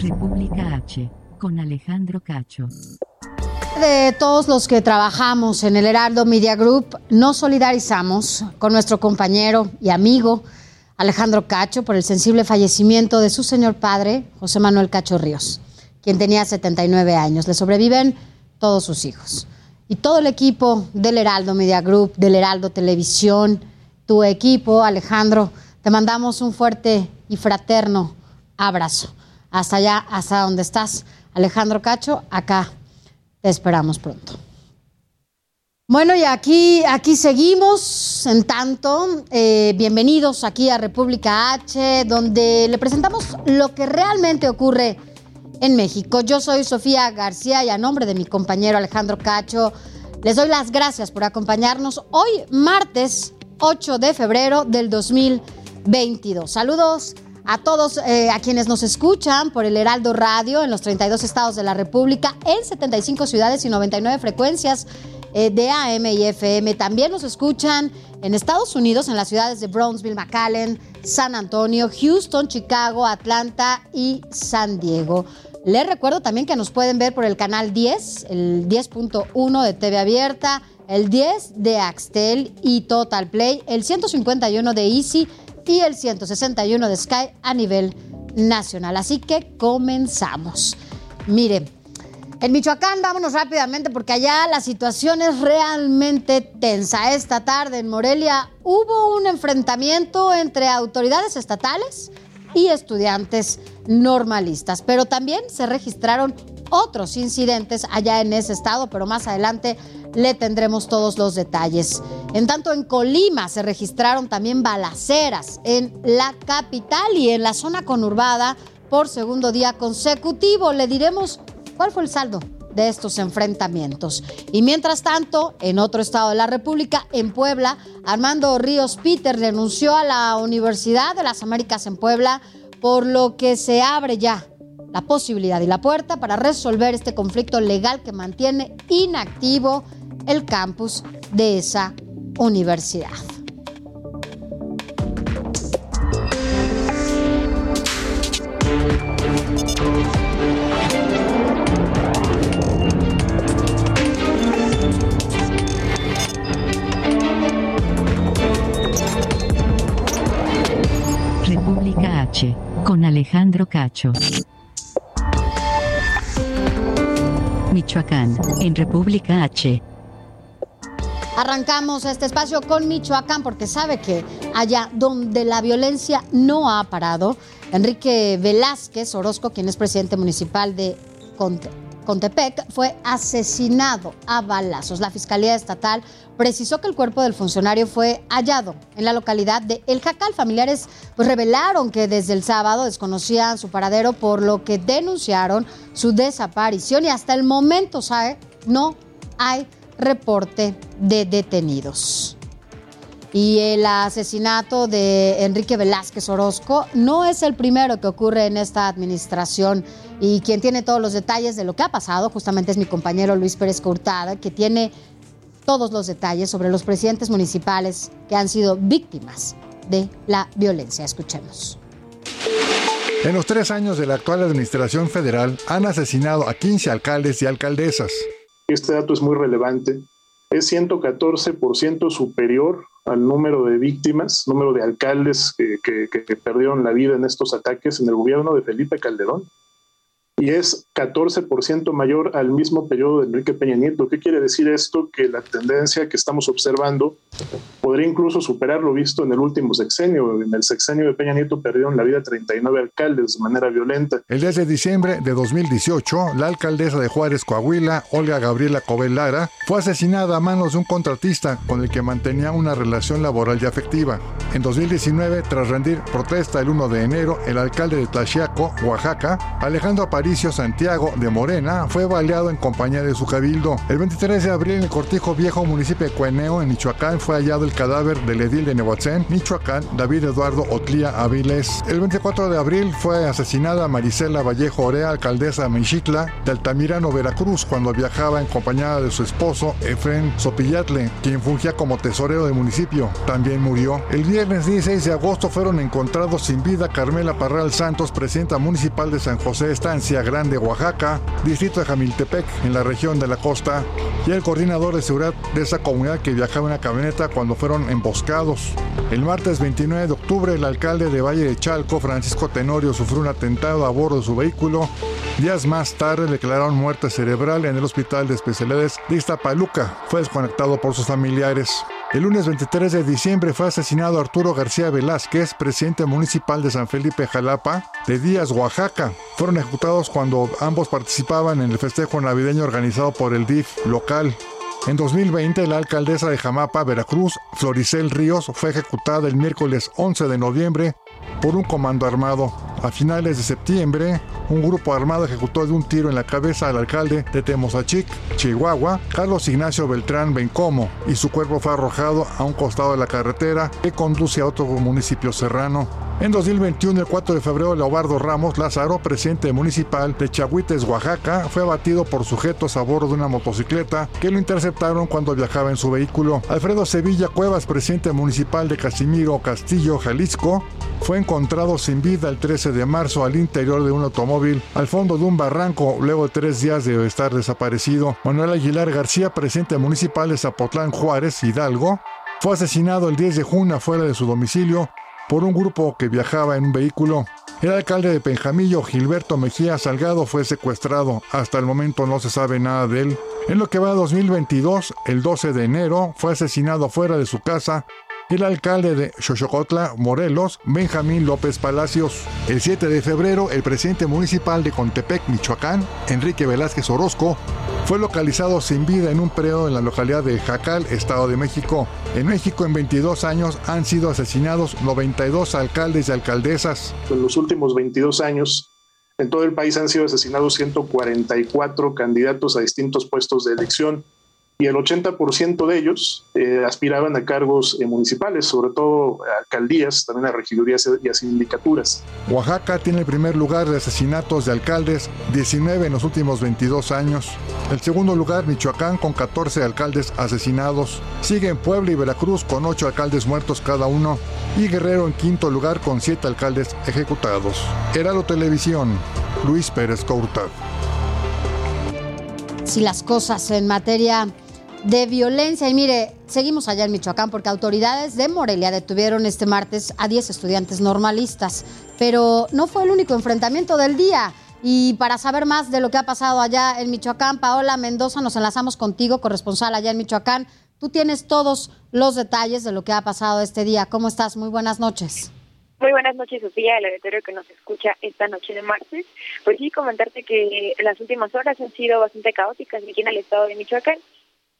República H, con Alejandro Cacho. De todos los que trabajamos en el Heraldo Media Group, nos solidarizamos con nuestro compañero y amigo Alejandro Cacho por el sensible fallecimiento de su señor padre, José Manuel Cacho Ríos, quien tenía 79 años. Le sobreviven todos sus hijos. Y todo el equipo del Heraldo Media Group, del Heraldo Televisión, tu equipo, Alejandro, te mandamos un fuerte y fraterno abrazo hasta allá, hasta donde estás. Alejandro Cacho, acá te esperamos pronto. Bueno, y aquí, aquí seguimos. En tanto, eh, bienvenidos aquí a República H, donde le presentamos lo que realmente ocurre en México. Yo soy Sofía García y a nombre de mi compañero Alejandro Cacho, les doy las gracias por acompañarnos hoy, martes 8 de febrero del 2022. Saludos a todos eh, a quienes nos escuchan por el Heraldo Radio en los 32 estados de la República, en 75 ciudades y 99 frecuencias eh, de AM y FM. También nos escuchan en Estados Unidos, en las ciudades de Brownsville, McAllen, San Antonio, Houston, Chicago, Atlanta y San Diego. Les recuerdo también que nos pueden ver por el canal 10, el 10.1 de TV Abierta, el 10 de Axtel y Total Play, el 151 de Easy y el 161 de Sky a nivel nacional. Así que comenzamos. Mire, en Michoacán vámonos rápidamente porque allá la situación es realmente tensa. Esta tarde en Morelia hubo un enfrentamiento entre autoridades estatales y estudiantes normalistas, pero también se registraron otros incidentes allá en ese estado, pero más adelante le tendremos todos los detalles. En tanto, en Colima se registraron también balaceras en la capital y en la zona conurbada por segundo día consecutivo. Le diremos cuál fue el saldo de estos enfrentamientos. Y mientras tanto, en otro estado de la República, en Puebla, Armando Ríos Peter renunció a la Universidad de las Américas en Puebla, por lo que se abre ya la posibilidad y la puerta para resolver este conflicto legal que mantiene inactivo el campus de esa universidad. Con Alejandro Cacho. Michoacán, en República H. Arrancamos este espacio con Michoacán porque sabe que allá donde la violencia no ha parado, Enrique Velázquez Orozco, quien es presidente municipal de Contepec, fue asesinado a balazos. La Fiscalía Estatal precisó que el cuerpo del funcionario fue hallado en la localidad de El Jacal. Familiares pues, revelaron que desde el sábado desconocían su paradero, por lo que denunciaron su desaparición y hasta el momento, ¿sabe? No hay reporte de detenidos. Y el asesinato de Enrique Velázquez Orozco no es el primero que ocurre en esta administración. Y quien tiene todos los detalles de lo que ha pasado justamente es mi compañero Luis Pérez Cortada, que tiene todos los detalles sobre los presidentes municipales que han sido víctimas de la violencia. Escuchemos. En los tres años de la actual administración federal han asesinado a 15 alcaldes y alcaldesas. Este dato es muy relevante. Es 114% superior al número de víctimas, número de alcaldes que, que, perdieron la vida en estos ataques en el gobierno de Felipe Calderón. Y es 14% mayor al mismo periodo de Enrique Peña Nieto. ¿Qué quiere decir esto? Que la tendencia que estamos observando podría incluso superar lo visto en el último sexenio. En el sexenio de Peña Nieto perdieron la vida 39 alcaldes de manera violenta. El 10 de diciembre de 2018, la alcaldesa de Juárez, Coahuila, Olga Gabriela Cobel Lara, fue asesinada a manos de un contratista con el que mantenía una relación laboral y afectiva. En 2019, tras rendir protesta el 1 de enero, el alcalde de Tlaxiaco, Oaxaca, Alejandro Santiago de Morena, fue baleado en compañía de su cabildo. El 23 de abril, en el Cortijo Viejo, municipio de Cueneo, en Michoacán, fue hallado el cadáver del edil de Nehuatzén, Michoacán, David Eduardo Otlía Avilés. El 24 de abril fue asesinada Marisela Vallejo Orea, alcaldesa de Mexicla, de Altamirano, Veracruz, cuando viajaba en compañía de su esposo, Efren Sopillatle, quien fungía como tesorero del municipio. También murió. El viernes 16 de agosto fueron encontrados sin vida Carmela Parral Santos, presidenta municipal de San José Estancia Grande, Oaxaca, distrito de Jamiltepec, en la región de la costa, y el coordinador de seguridad de esa comunidad que viajaba en una camioneta cuando fueron emboscados. El martes 29 de octubre, el alcalde de Valle de Chalco, Francisco Tenorio, sufrió un atentado a bordo de su vehículo. Días más tarde declararon muerte cerebral en el hospital de especialidades de Iztapaluca. Fue desconectado por sus familiares. El lunes 23 de diciembre fue asesinado Arturo García Velázquez, presidente municipal de San Felipe Jalapa, de Díaz, Oaxaca. Fueron ejecutados cuando ambos participaban en el festejo navideño organizado por el DIF local. En 2020, la alcaldesa de Jamapa, Veracruz, Floricel Ríos, fue ejecutada el miércoles 11 de noviembre por un comando armado. A finales de septiembre, un grupo armado ejecutó de un tiro en la cabeza al alcalde de Temozachic, Chihuahua, Carlos Ignacio Beltrán Bencomo, y su cuerpo fue arrojado a un costado de la carretera que conduce a otro municipio serrano. En 2021, el 4 de febrero, Leobardo Ramos Lázaro, presidente municipal de Chahuites, Oaxaca, fue abatido por sujetos a bordo de una motocicleta que lo interceptaron cuando viajaba en su vehículo. Alfredo Sevilla Cuevas, presidente municipal de Casimiro Castillo, Jalisco, fue encontrado sin vida el 13 de marzo al interior de un automóvil al fondo de un barranco luego de tres días de estar desaparecido. Manuel Aguilar García, presidente municipal de Zapotlán Juárez, Hidalgo, fue asesinado el 10 de junio fuera de su domicilio por un grupo que viajaba en un vehículo. El alcalde de Penjamillo, Gilberto Mejía Salgado, fue secuestrado. Hasta el momento no se sabe nada de él. En lo que va a 2022, el 12 de enero, fue asesinado fuera de su casa el alcalde de Xochocotla, Morelos, Benjamín López Palacios. El 7 de febrero, el presidente municipal de Contepec, Michoacán, Enrique Velázquez Orozco, fue localizado sin vida en un predio en la localidad de Jacal, Estado de México. En México, en 22 años, han sido asesinados 92 alcaldes y alcaldesas. En los últimos 22 años, en todo el país han sido asesinados 144 candidatos a distintos puestos de elección y el 80% de ellos eh, aspiraban a cargos eh, municipales, sobre todo a alcaldías, también a regidurías y a sindicaturas. Oaxaca tiene el primer lugar de asesinatos de alcaldes, 19 en los últimos 22 años. El segundo lugar, Michoacán, con 14 alcaldes asesinados. Siguen Puebla y Veracruz con 8 alcaldes muertos cada uno. Y Guerrero en quinto lugar con 7 alcaldes ejecutados. Heralo Televisión, Luis Pérez Couta. Si las cosas en materia de violencia. Y mire, seguimos allá en Michoacán porque autoridades de Morelia detuvieron este martes a 10 estudiantes normalistas. Pero no fue el único enfrentamiento del día. Y para saber más de lo que ha pasado allá en Michoacán, Paola Mendoza, nos enlazamos contigo, corresponsal allá en Michoacán. Tú tienes todos los detalles de lo que ha pasado este día. ¿Cómo estás? Muy buenas noches. Muy buenas noches, Sofía, el auditorio que nos escucha esta noche de martes. Pues sí, comentarte que las últimas horas han sido bastante caóticas aquí en el estado de Michoacán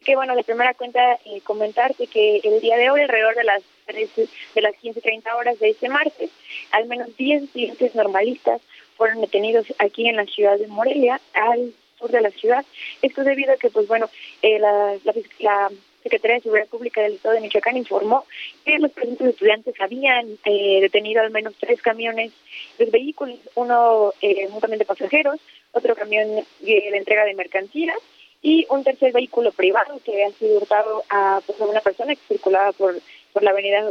que bueno, de primera cuenta eh, comentarte que el día de hoy, alrededor de las 13, de las 15.30 horas de este martes, al menos 10 estudiantes normalistas fueron detenidos aquí en la ciudad de Morelia, al sur de la ciudad. Esto debido a que, pues bueno, eh, la, la, Secretaría de Seguridad Pública del Estado de Michoacán informó que los estudiantes habían eh, detenido al menos tres camiones, dos vehículos, uno eh, un pasajeros, otro camión de entrega de mercancías y un tercer vehículo privado que ha sido hurtado a, pues, una persona que circulaba por, por la avenida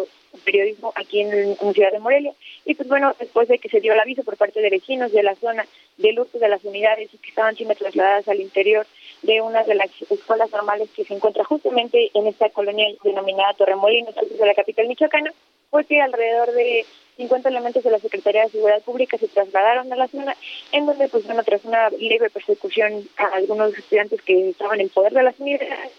Periodismo aquí en, Ciudad de Morelia. Y pues bueno, después de que se dio el aviso por parte de vecinos de la zona del hurto de las unidades que estaban siendo trasladadas al interior de una de las escuelas normales que se encuentra justamente en esta colonia denominada Torremolinos, de la capital michoacana, fue que alrededor de 50 elementos de la Secretaría de Seguridad Pública se trasladaron a la zona, en donde, pues bueno, tras una leve persecución a algunos estudiantes que estaban en poder de las unidades,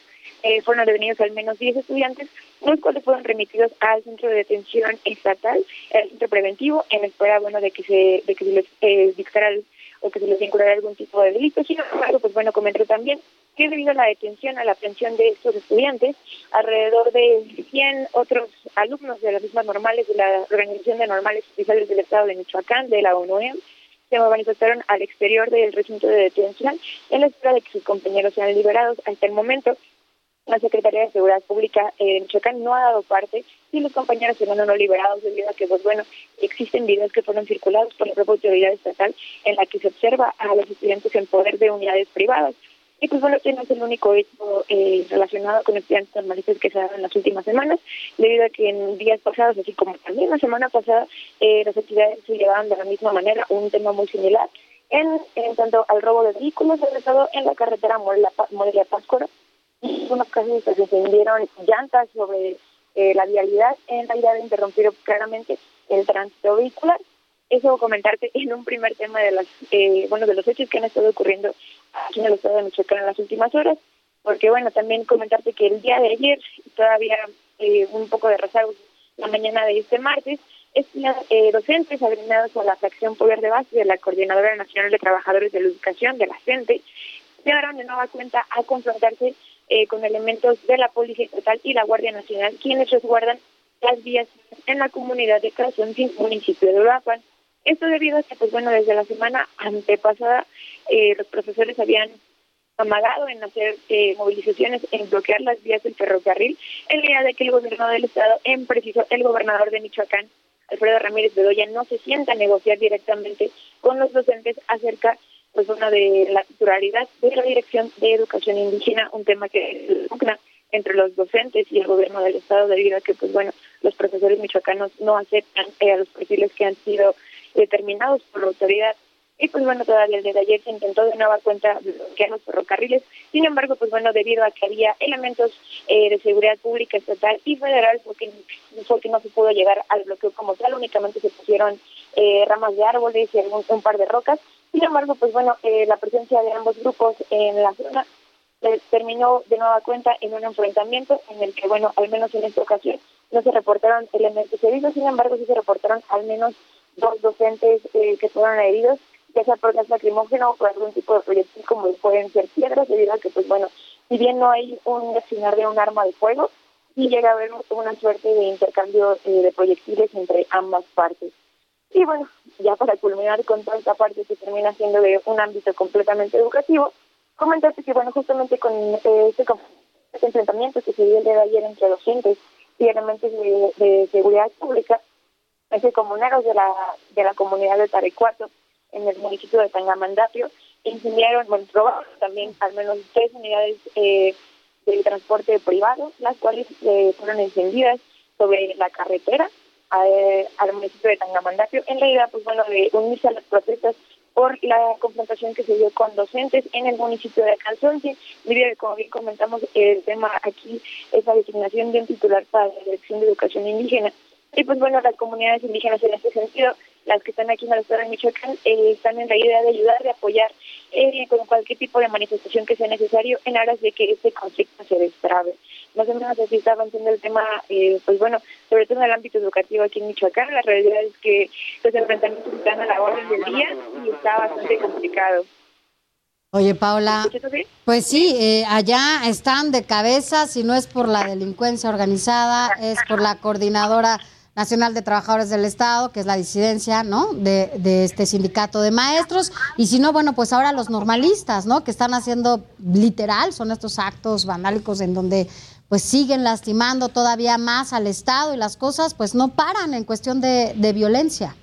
eh, fueron detenidos al menos 10 estudiantes, los cuales fueron remitidos al centro de detención estatal, el centro preventivo, en espera, bueno, de que se, de que se les eh, dictara o que se les vinculara algún tipo de delito. Sin embargo, pues bueno, comentó también que debido a la detención, a la aprehensión de estos estudiantes, alrededor de 100 otros alumnos de las mismas normales de la Organización de Normales Oficiales del Estado de Michoacán, de la ONUEM, se manifestaron al exterior del recinto de detención en la espera de que sus compañeros sean liberados. Hasta el momento, la Secretaría de Seguridad Pública eh, de Michoacán no ha dado parte y los compañeros serán no liberados debido a que, pues bueno, existen videos que fueron circulados por la propia autoridad estatal en la que se observa a los estudiantes en poder de unidades privadas. Y pues bueno, este no es el único hecho eh, relacionado con estudiantes normalistas que se ha dado en las últimas semanas, debido a que en días pasados, así como también la semana pasada, eh, las actividades se llevaban de la misma manera, un tema muy similar, en, en tanto al robo de vehículos realizado en la carretera Morelia-Páscora, en algunos casos se encendieron llantas sobre eh, la vialidad en la idea de interrumpir claramente el tránsito vehicular. Eso comentarte en un primer tema de las eh, bueno de los hechos que han estado ocurriendo aquí en el estado de en las últimas horas, porque bueno también comentarte que el día de ayer todavía eh, un poco de rezago la mañana de este martes eh, docentes agremiados a la fracción Poder de Base de la Coordinadora Nacional de Trabajadores de la Educación, de la CENTE, llegaron de nueva cuenta a confrontarse eh, con elementos de la Policía Estatal y la Guardia Nacional, quienes resguardan las vías en la comunidad de Calzontín, municipio de Uruapan. Esto debido a que, pues bueno, desde la semana antepasada eh, los profesores habían amagado en hacer eh, movilizaciones, en bloquear las vías del ferrocarril, en la de que el gobierno del estado, en preciso el gobernador de Michoacán, Alfredo Ramírez Bedoya, no se sienta a negociar directamente con los docentes acerca pues una de la titularidad de la Dirección de Educación Indígena, un tema que entre los docentes y el gobierno del estado debido a que pues bueno los profesores michoacanos no aceptan eh, a los perfiles que han sido determinados por la autoridad. Y pues bueno todavía el día de ayer se intentó de nueva cuenta bloquear los ferrocarriles. Sin embargo pues bueno debido a que había elementos eh, de seguridad pública estatal y federal porque, porque no se pudo llegar al bloqueo como tal. Únicamente se pusieron eh, ramas de árboles y un par de rocas. Sin embargo, pues bueno, eh, la presencia de ambos grupos en la zona eh, terminó de nueva cuenta en un enfrentamiento en el que, bueno, al menos en esta ocasión no se reportaron elementos heridos, sin embargo sí se reportaron al menos dos docentes eh, que fueron heridos, ya sea por gas lacrimógeno o por algún tipo de proyectil como pueden ser piedras, debido a que, pues bueno, si bien no hay un destinar de un arma de fuego, sí llega a haber una suerte de intercambio de proyectiles entre ambas partes. Y bueno, ya para culminar con toda esta parte que termina siendo de un ámbito completamente educativo, comentarte que, bueno, justamente con eh, este, este, enfrentamiento que se dio el día de ayer entre docentes y elementos de, seguridad pública, ese comuneros de la, de la comunidad de Tarecuato, en el municipio de Tangamandapio, incendiaron, bueno, robaron también al menos tres unidades eh, de transporte privado, las cuales eh, fueron encendidas sobre la carretera al municipio de Tangamandapio. En la idea, pues bueno, de unirse a las protestas por la confrontación que se dio con docentes en el municipio de Calzonte, que, como bien comentamos, el tema aquí es la designación de un titular para la Dirección de Educación Indígena. Y pues bueno, las comunidades indígenas en este sentido, las que están aquí en el estado de Michoacán, eh, están en la idea de ayudar, de apoyar eh, con cualquier tipo de manifestación que sea necesario en aras de que este conflicto se destrabe. Más o menos así está avanzando el tema, eh, pues bueno, sobre todo en el ámbito educativo aquí en Michoacán. La realidad es que los enfrentamientos están a la orden del día y está bastante complicado. Oye, Paula, pues sí, eh, allá están de cabeza, si no es por la delincuencia organizada, es por la coordinadora Nacional de Trabajadores del Estado, que es la disidencia, ¿no? De, de, este sindicato de maestros. Y si no, bueno, pues ahora los normalistas, ¿no? Que están haciendo literal, son estos actos vandálicos en donde pues siguen lastimando todavía más al Estado y las cosas pues no paran en cuestión de, violencia.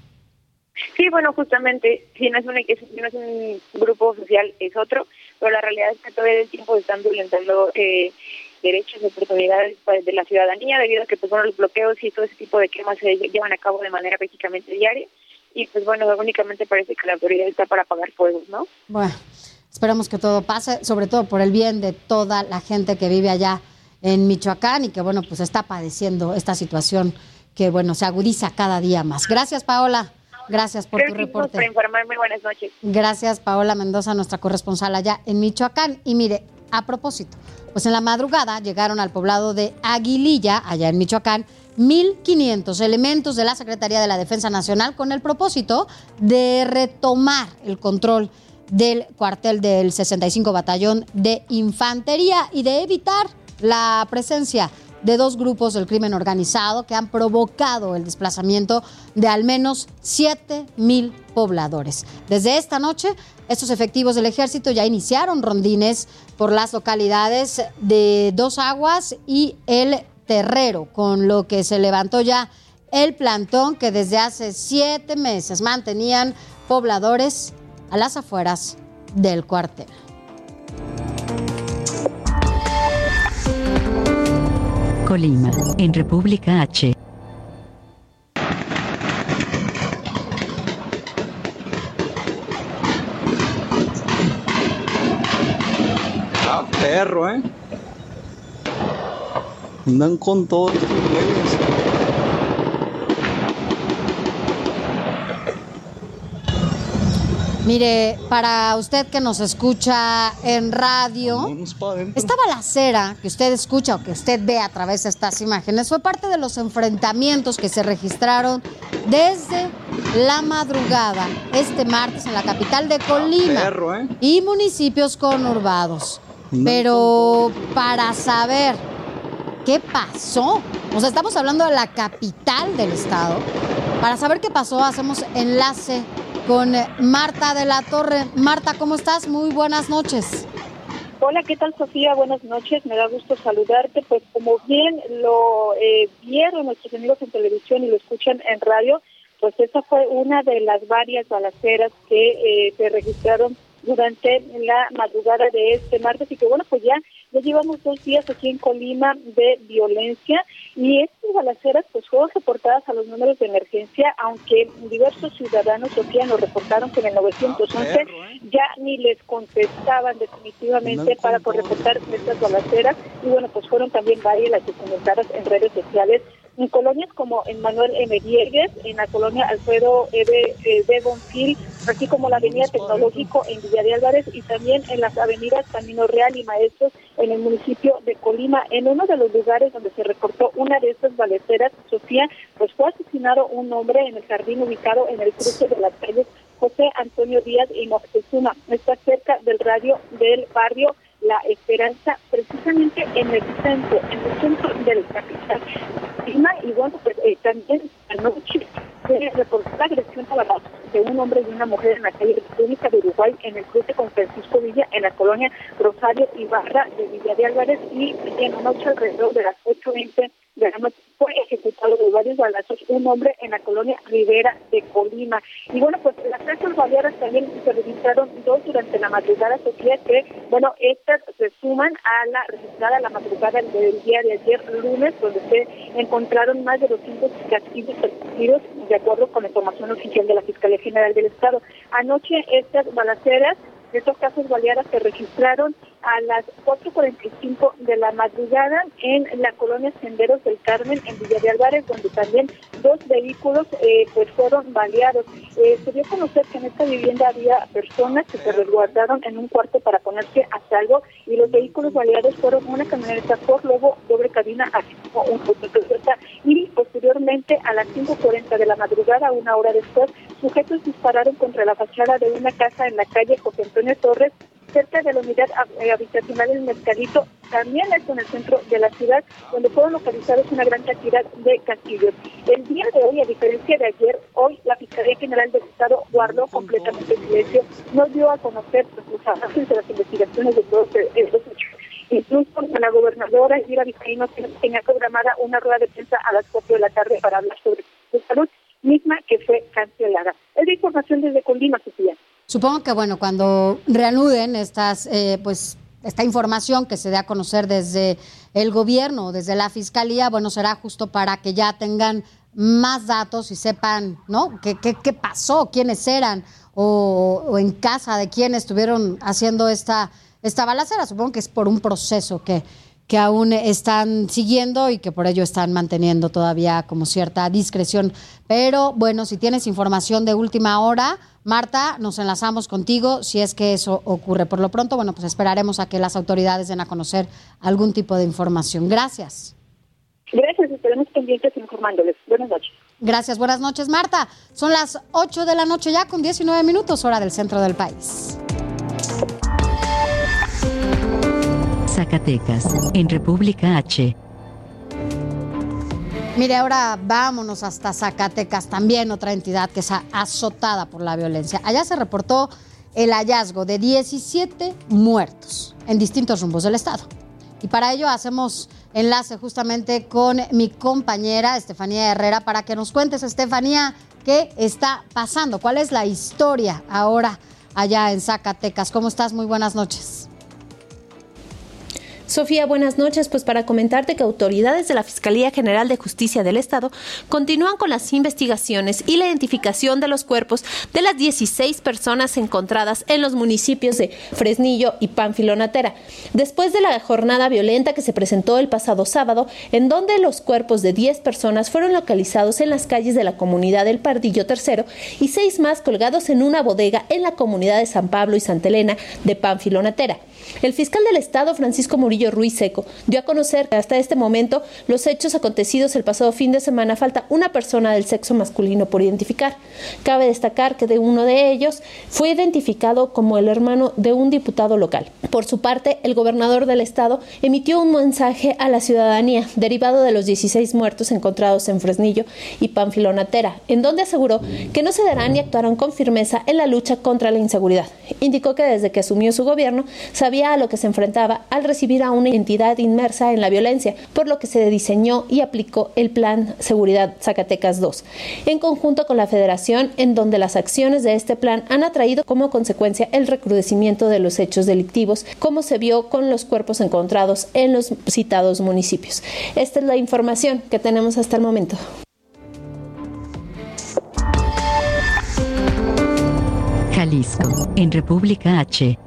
Sí, bueno, justamente, si no, es un, si no es un grupo social, es otro, pero la realidad es que todo el tiempo están violentando eh, derechos y oportunidades pues, de la ciudadanía debido a que pues bueno los bloqueos y todo ese tipo de quemas se llevan a cabo de manera prácticamente diaria y pues bueno únicamente parece que la autoridad está para apagar fuegos no bueno esperamos que todo pase sobre todo por el bien de toda la gente que vive allá en Michoacán y que bueno pues está padeciendo esta situación que bueno, se agudiza cada día más. Gracias, Paola. Gracias por tu reporte. Por informarme, buenas noches. Gracias, Paola Mendoza, nuestra corresponsal allá en Michoacán. Y mire, a propósito, pues en la madrugada llegaron al poblado de Aguililla, allá en Michoacán, 1.500 elementos de la Secretaría de la Defensa Nacional con el propósito de retomar el control del cuartel del 65 Batallón de Infantería y de evitar la presencia de dos grupos del crimen organizado que han provocado el desplazamiento de al menos 7 mil pobladores. Desde esta noche, estos efectivos del ejército ya iniciaron rondines por las localidades de Dos Aguas y El Terrero, con lo que se levantó ya el plantón que desde hace siete meses mantenían pobladores a las afueras del cuartel. Colima, en República H. perro, ¿eh? Andan con todos estos güeyes. Mire, para usted que nos escucha en radio, esta balacera que usted escucha o que usted ve a través de estas imágenes fue parte de los enfrentamientos que se registraron desde la madrugada este martes en la capital de Colima ¿eh? y municipios conurbados. Pero para saber qué pasó, o sea, estamos hablando de la capital del estado, para saber qué pasó hacemos enlace con Marta de la Torre. Marta, ¿cómo estás? Muy buenas noches. Hola, ¿qué tal Sofía? Buenas noches, me da gusto saludarte. Pues como bien lo eh, vieron nuestros amigos en televisión y lo escuchan en radio, pues esa fue una de las varias balaceras que eh, se registraron durante la madrugada de este martes y que bueno, pues ya, ya llevamos dos días aquí en Colima de violencia y estas balaceras pues fueron reportadas a los números de emergencia, aunque diversos ciudadanos, nos reportaron que en el 911 ya ni les contestaban definitivamente para por reportar estas balaceras y bueno, pues fueron también varias las documentadas en redes sociales en colonias como en Manuel M. Diegues, en la colonia Alfredo E. de, Bonfil, así como la avenida Tecnológico en Villa de Álvarez y también en las avenidas Camino Real y Maestros en el municipio de Colima. En uno de los lugares donde se reportó una de estas baleceras, Sofía, pues fue asesinado un hombre en el jardín ubicado en el cruce de las calles José Antonio Díaz y Moctezuma. Está cerca del radio del barrio La Esperanza, precisamente en el centro, en el centro del capital. Lima, y bueno, pues eh, también anoche se reportó la agresión a balazos de un hombre y una mujer en la calle República de Uruguay, en el cruce con Francisco Villa, en la colonia Rosario Ibarra de Villa de Álvarez, y en la noche alrededor de las 8.20 fue ejecutado de varios balazos un hombre en la colonia Rivera de Colima. Y bueno, pues las casas baleadas también se registraron dos durante la madrugada, Sofía, que, bueno, estas se suman a la registrada la madrugada del día de ayer, lunes, donde se encontraron más de 200 casquillos percutidos, de acuerdo con la información oficial de la Fiscalía General del Estado. Anoche estas balaceras estos casos baleadas se registraron a las 4.45 de la madrugada en la colonia Senderos del Carmen, en Villa de Álvarez, donde también dos vehículos eh, pues fueron baleados. Eh, se dio a conocer que en esta vivienda había personas que se resguardaron en un cuarto para ponerse a salvo y los vehículos baleados fueron una camioneta por lobo doble cabina, así como un Toyota y posteriormente a las 5.40 de la madrugada, una hora después, sujetos dispararon contra la fachada de una casa en la calle José Antonio Torres, cerca de la unidad eh, habitacional del Mercadito, también es en el centro de la ciudad, donde fueron localizados una gran cantidad de castillos. El día de hoy, a diferencia de ayer, hoy la Fiscalía General del Estado guardó completamente silencio, no dio a conocer los avances de las investigaciones de todos eh, estos hechos. Incluso la gobernadora Elvira Vizcaíno tenía programada una rueda de prensa a las 4 de la tarde para hablar sobre su salud, misma que fue cancelada. Es de información desde Colima, Sofía. Supongo que bueno, cuando reanuden estas, eh, pues, esta información que se dé a conocer desde el gobierno, desde la fiscalía, bueno, será justo para que ya tengan más datos y sepan, ¿no? ¿Qué, qué, qué pasó? ¿Quiénes eran? O, o en casa de quién estuvieron haciendo esta, esta balacera. Supongo que es por un proceso que, que aún están siguiendo y que por ello están manteniendo todavía como cierta discreción. Pero bueno, si tienes información de última hora, Marta, nos enlazamos contigo si es que eso ocurre. Por lo pronto, bueno, pues esperaremos a que las autoridades den a conocer algún tipo de información. Gracias. Gracias, estaremos pendientes informándoles. Buenas noches. Gracias, buenas noches, Marta. Son las 8 de la noche ya con 19 minutos, hora del centro del país. Zacatecas, en República H. Mire, ahora vámonos hasta Zacatecas, también otra entidad que está azotada por la violencia. Allá se reportó el hallazgo de 17 muertos en distintos rumbos del estado. Y para ello hacemos enlace justamente con mi compañera Estefanía Herrera para que nos cuentes, Estefanía, qué está pasando, cuál es la historia ahora allá en Zacatecas. ¿Cómo estás? Muy buenas noches. Sofía, buenas noches. Pues para comentarte que autoridades de la Fiscalía General de Justicia del Estado continúan con las investigaciones y la identificación de los cuerpos de las 16 personas encontradas en los municipios de Fresnillo y Panfilonatera. Después de la jornada violenta que se presentó el pasado sábado, en donde los cuerpos de 10 personas fueron localizados en las calles de la comunidad del Pardillo Tercero y seis más colgados en una bodega en la comunidad de San Pablo y Santa Elena de Panfilonatera. El fiscal del Estado, Francisco Murillo Ruiz Seco, dio a conocer que hasta este momento los hechos acontecidos el pasado fin de semana falta una persona del sexo masculino por identificar. Cabe destacar que de uno de ellos fue identificado como el hermano de un diputado local. Por su parte, el gobernador del Estado emitió un mensaje a la ciudadanía derivado de los 16 muertos encontrados en Fresnillo y Panfilonatera, en donde aseguró que no se darán y actuarán con firmeza en la lucha contra la inseguridad. Indicó que desde que asumió su gobierno sabía a lo que se enfrentaba al recibir a una entidad inmersa en la violencia, por lo que se diseñó y aplicó el Plan Seguridad Zacatecas 2, en conjunto con la Federación, en donde las acciones de este plan han atraído como consecuencia el recrudecimiento de los hechos delictivos, como se vio con los cuerpos encontrados en los citados municipios. Esta es la información que tenemos hasta el momento. Jalisco, en República H.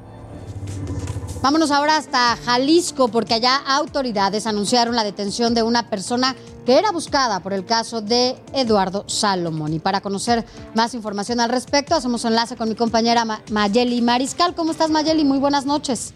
Vámonos ahora hasta Jalisco porque allá autoridades anunciaron la detención de una persona que era buscada por el caso de Eduardo Salomón. Y para conocer más información al respecto, hacemos enlace con mi compañera Mayeli Mariscal. ¿Cómo estás Mayeli? Muy buenas noches.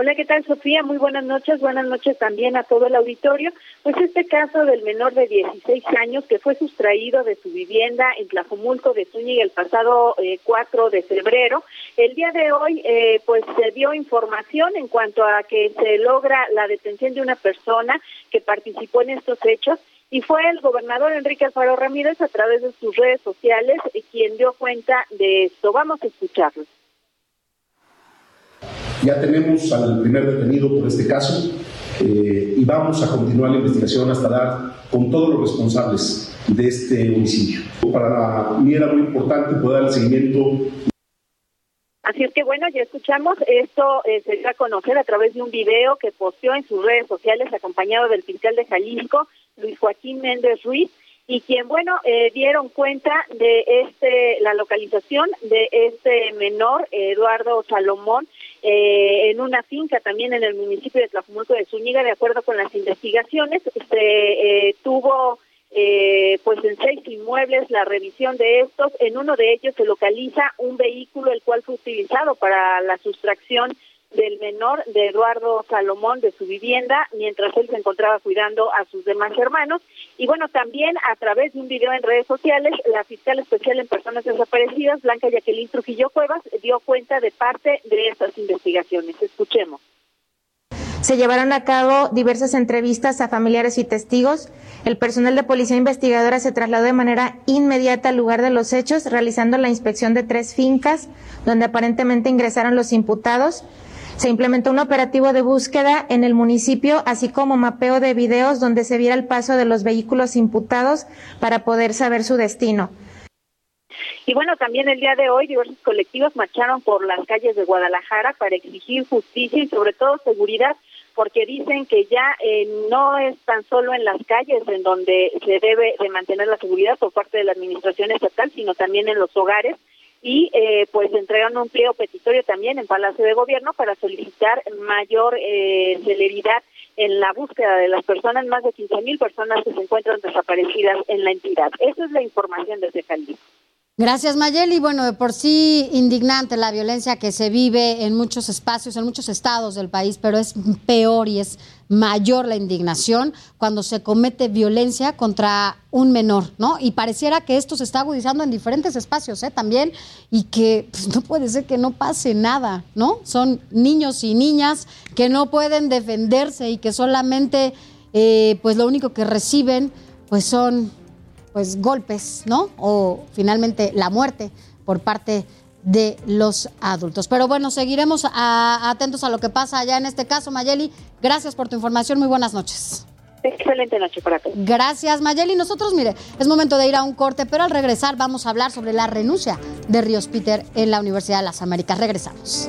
Hola, ¿qué tal Sofía? Muy buenas noches. Buenas noches también a todo el auditorio. Pues este caso del menor de 16 años que fue sustraído de su vivienda en Tlajomulco de Zúñiga el pasado 4 eh, de febrero, el día de hoy eh, pues se dio información en cuanto a que se logra la detención de una persona que participó en estos hechos y fue el gobernador Enrique Alfaro Ramírez a través de sus redes sociales quien dio cuenta de esto. Vamos a escucharlo. Ya tenemos al primer detenido por este caso eh, y vamos a continuar la investigación hasta dar con todos los responsables de este homicidio. Para mí era muy importante poder dar el seguimiento Así es que bueno, ya escuchamos, esto eh, se dio a conocer a través de un video que posteó en sus redes sociales acompañado del fiscal de Jalisco, Luis Joaquín Méndez Ruiz, y quien bueno eh, dieron cuenta de este la localización de este menor Eduardo Salomón eh, en una finca también en el municipio de Tlajumulco de Zúñiga, de acuerdo con las investigaciones, se eh, tuvo eh, pues en seis inmuebles la revisión de estos. En uno de ellos se localiza un vehículo el cual fue utilizado para la sustracción del menor de Eduardo Salomón de su vivienda mientras él se encontraba cuidando a sus demás hermanos. Y bueno, también a través de un video en redes sociales, la fiscal especial en personas desaparecidas, Blanca Jacqueline Trujillo Cuevas, dio cuenta de parte de estas investigaciones. Escuchemos. Se llevaron a cabo diversas entrevistas a familiares y testigos. El personal de policía investigadora se trasladó de manera inmediata al lugar de los hechos, realizando la inspección de tres fincas donde aparentemente ingresaron los imputados. Se implementó un operativo de búsqueda en el municipio, así como mapeo de videos donde se viera el paso de los vehículos imputados para poder saber su destino. Y bueno, también el día de hoy diversos colectivos marcharon por las calles de Guadalajara para exigir justicia y sobre todo seguridad, porque dicen que ya eh, no es tan solo en las calles en donde se debe de mantener la seguridad por parte de la administración estatal, sino también en los hogares y eh, pues entregaron un pliego petitorio también en Palacio de Gobierno para solicitar mayor eh, celeridad en la búsqueda de las personas, más de 15 mil personas que se encuentran desaparecidas en la entidad. Esa es la información desde Jalisco. Gracias, Mayeli. Bueno, de por sí indignante la violencia que se vive en muchos espacios, en muchos estados del país, pero es peor y es mayor la indignación cuando se comete violencia contra un menor, ¿no? Y pareciera que esto se está agudizando en diferentes espacios, ¿eh? También, y que pues, no puede ser que no pase nada, ¿no? Son niños y niñas que no pueden defenderse y que solamente, eh, pues lo único que reciben, pues son pues golpes, ¿no? O finalmente la muerte por parte de los adultos. Pero bueno, seguiremos a- atentos a lo que pasa allá en este caso. Mayeli, gracias por tu información. Muy buenas noches. Excelente noche para todos. Gracias, Mayeli. Nosotros, mire, es momento de ir a un corte, pero al regresar vamos a hablar sobre la renuncia de Ríos Peter en la Universidad de las Américas. Regresamos.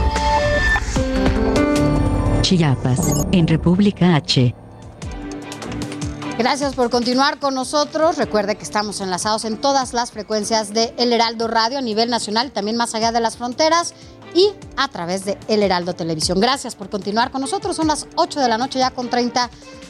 Chiapas. En República H. Gracias por continuar con nosotros. Recuerde que estamos enlazados en todas las frecuencias de El Heraldo Radio a nivel nacional también más allá de las fronteras y a través de El Heraldo Televisión. Gracias por continuar con nosotros. Son las 8 de la noche ya con 30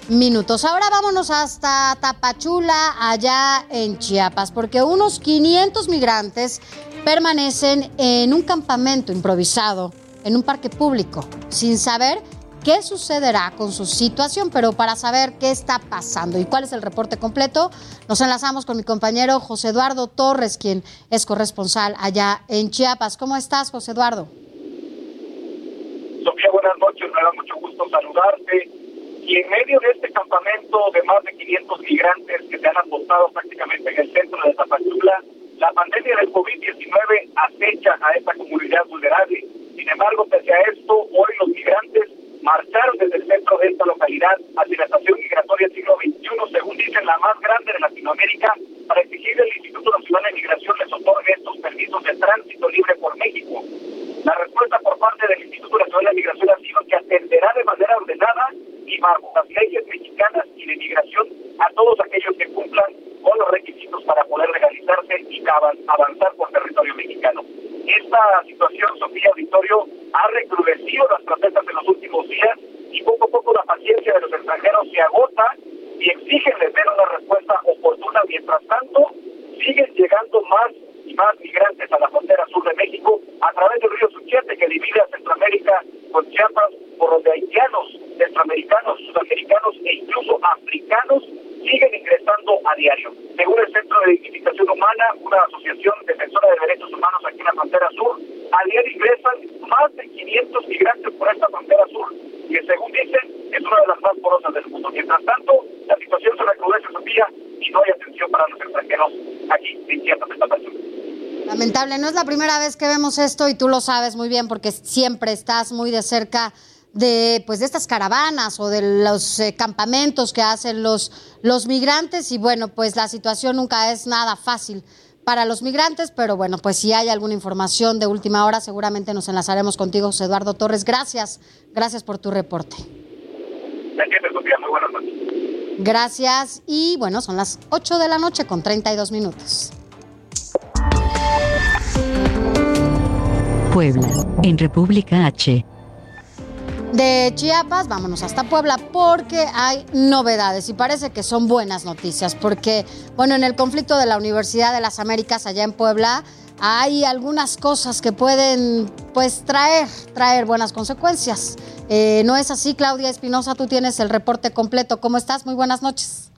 minutos. Ahora vámonos hasta Tapachula, allá en Chiapas, porque unos 500 migrantes permanecen en un campamento improvisado en un parque público sin saber qué sucederá con su situación, pero para saber qué está pasando y cuál es el reporte completo, nos enlazamos con mi compañero José Eduardo Torres, quien es corresponsal allá en Chiapas. ¿Cómo estás, José Eduardo? Sofía, buenas noches, me da mucho gusto saludarte. Y en medio de este campamento de más de 500 migrantes que se han apostado prácticamente en el centro de Tapachula, la pandemia del COVID-19 acecha a esta comunidad vulnerable. Sin embargo, pese a esto, hoy los migrantes marcharon desde el centro de esta localidad hacia la estación migratoria siglo XXI, según dicen la más grande de Latinoamérica, para exigirle al Instituto Nacional de Migración les otorgue estos permisos de tránsito libre por México. La respuesta por parte del Instituto Nacional de Migración ha sido que atenderá de manera ordenada y bajo las leyes mexicanas y de migración a todos aquellos que cumplan con los requisitos para poder legalizarse y avan- avanzar por territorio mexicano. Esta situación, Sofía Auditorio, ha recrudecido las protestas en los últimos días y poco a poco la paciencia de los extranjeros se agota y exigen les den una respuesta oportuna. Mientras tanto, siguen llegando más y más migrantes a la frontera sur de México a través del río Suchiate que divide a Centroamérica con Chiapas, por donde haitianos, centroamericanos, sudamericanos e incluso africanos siguen ingresando a diario. Según el Centro de Dignificación Humana, una asociación defensora de derechos humanos aquí en la frontera sur, a diario ingresan más de 500 migrantes por esta frontera sur, que según dicen es una de las más porosas del mundo. Mientras tanto, la situación se recrudece, Sofía, y no hay atención para los extranjeros aquí en Chiapas de Tapachula. Lamentable, no es la primera vez que vemos esto y tú lo sabes muy bien porque siempre estás muy de cerca de pues de estas caravanas o de los eh, campamentos que hacen los los migrantes y bueno, pues la situación nunca es nada fácil para los migrantes, pero bueno, pues si hay alguna información de última hora, seguramente nos enlazaremos contigo, José Eduardo Torres. Gracias, gracias por tu reporte. Gracias y bueno, son las 8 de la noche con 32 minutos. Puebla. En República H. De Chiapas, vámonos hasta Puebla porque hay novedades y parece que son buenas noticias porque, bueno, en el conflicto de la Universidad de las Américas allá en Puebla, hay algunas cosas que pueden pues traer, traer buenas consecuencias. Eh, ¿No es así, Claudia Espinosa? Tú tienes el reporte completo. ¿Cómo estás? Muy buenas noches.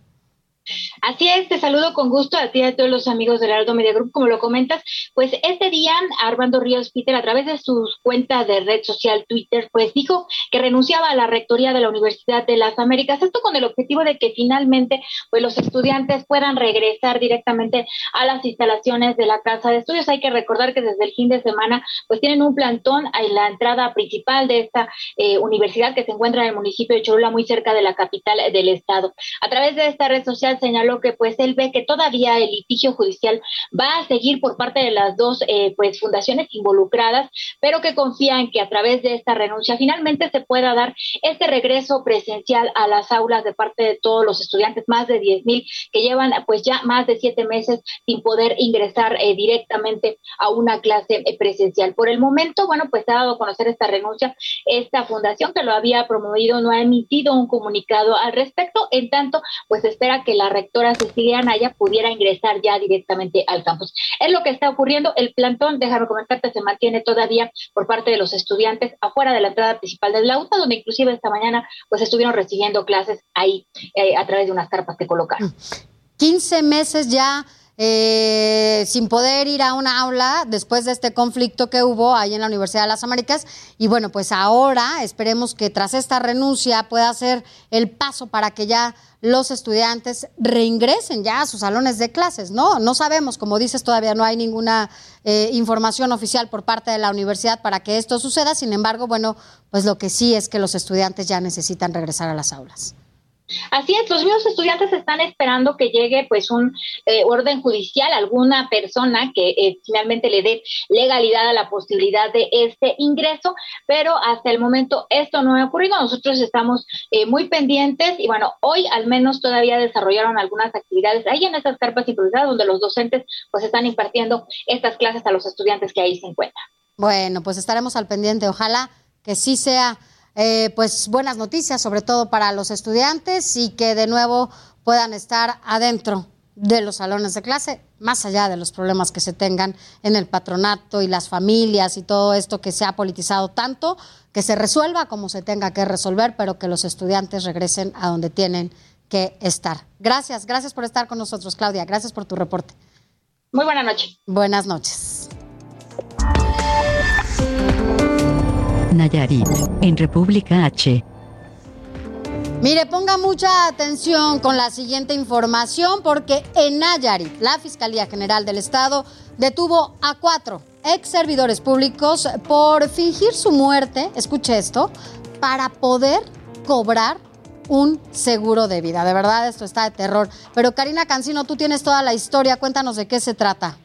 Así es, te saludo con gusto a ti y a todos los amigos del Heraldo Media Group, como lo comentas. Pues este día Armando Ríos Peter, a través de sus cuentas de red social Twitter, pues dijo que renunciaba a la rectoría de la Universidad de las Américas. Esto con el objetivo de que finalmente pues los estudiantes puedan regresar directamente a las instalaciones de la Casa de Estudios. Hay que recordar que desde el fin de semana pues tienen un plantón en la entrada principal de esta eh, universidad que se encuentra en el municipio de Cholula, muy cerca de la capital del estado. A través de esta red social señaló que pues él ve que todavía el litigio judicial va a seguir por parte de las dos eh, pues fundaciones involucradas, pero que confía en que a través de esta renuncia finalmente se pueda dar este regreso presencial a las aulas de parte de todos los estudiantes, más de 10 mil que llevan pues ya más de siete meses sin poder ingresar eh, directamente a una clase eh, presencial. Por el momento, bueno, pues ha dado a conocer esta renuncia. Esta fundación que lo había promovido no ha emitido un comunicado al respecto, en tanto, pues espera que la rectora Cecilia Anaya pudiera ingresar ya directamente al campus. Es lo que está ocurriendo. El plantón, déjame comentarte, se mantiene todavía por parte de los estudiantes afuera de la entrada principal de la UTA, donde inclusive esta mañana pues estuvieron recibiendo clases ahí eh, a través de unas carpas que colocaron. 15 meses ya eh, sin poder ir a una aula después de este conflicto que hubo ahí en la Universidad de las Américas. Y bueno, pues ahora esperemos que tras esta renuncia pueda ser el paso para que ya los estudiantes reingresen ya a sus salones de clases, ¿no? No sabemos, como dices, todavía no hay ninguna eh, información oficial por parte de la universidad para que esto suceda. Sin embargo, bueno, pues lo que sí es que los estudiantes ya necesitan regresar a las aulas. Así es, los mismos estudiantes están esperando que llegue pues un eh, orden judicial, alguna persona que eh, finalmente le dé legalidad a la posibilidad de este ingreso, pero hasta el momento esto no ha ocurrido. Nosotros estamos eh, muy pendientes y bueno, hoy al menos todavía desarrollaron algunas actividades ahí en esas carpas improvisadas donde los docentes pues están impartiendo estas clases a los estudiantes que ahí se encuentran. Bueno, pues estaremos al pendiente. Ojalá que sí sea eh, pues buenas noticias, sobre todo para los estudiantes y que de nuevo puedan estar adentro de los salones de clase, más allá de los problemas que se tengan en el patronato y las familias y todo esto que se ha politizado tanto, que se resuelva como se tenga que resolver, pero que los estudiantes regresen a donde tienen que estar. Gracias, gracias por estar con nosotros, Claudia. Gracias por tu reporte. Muy buena noche. Buenas noches. Nayarit, en República H. Mire, ponga mucha atención con la siguiente información porque en Nayarit, la Fiscalía General del Estado detuvo a cuatro ex servidores públicos por fingir su muerte, escuche esto, para poder cobrar un seguro de vida. De verdad, esto está de terror. Pero Karina Cancino, tú tienes toda la historia, cuéntanos de qué se trata.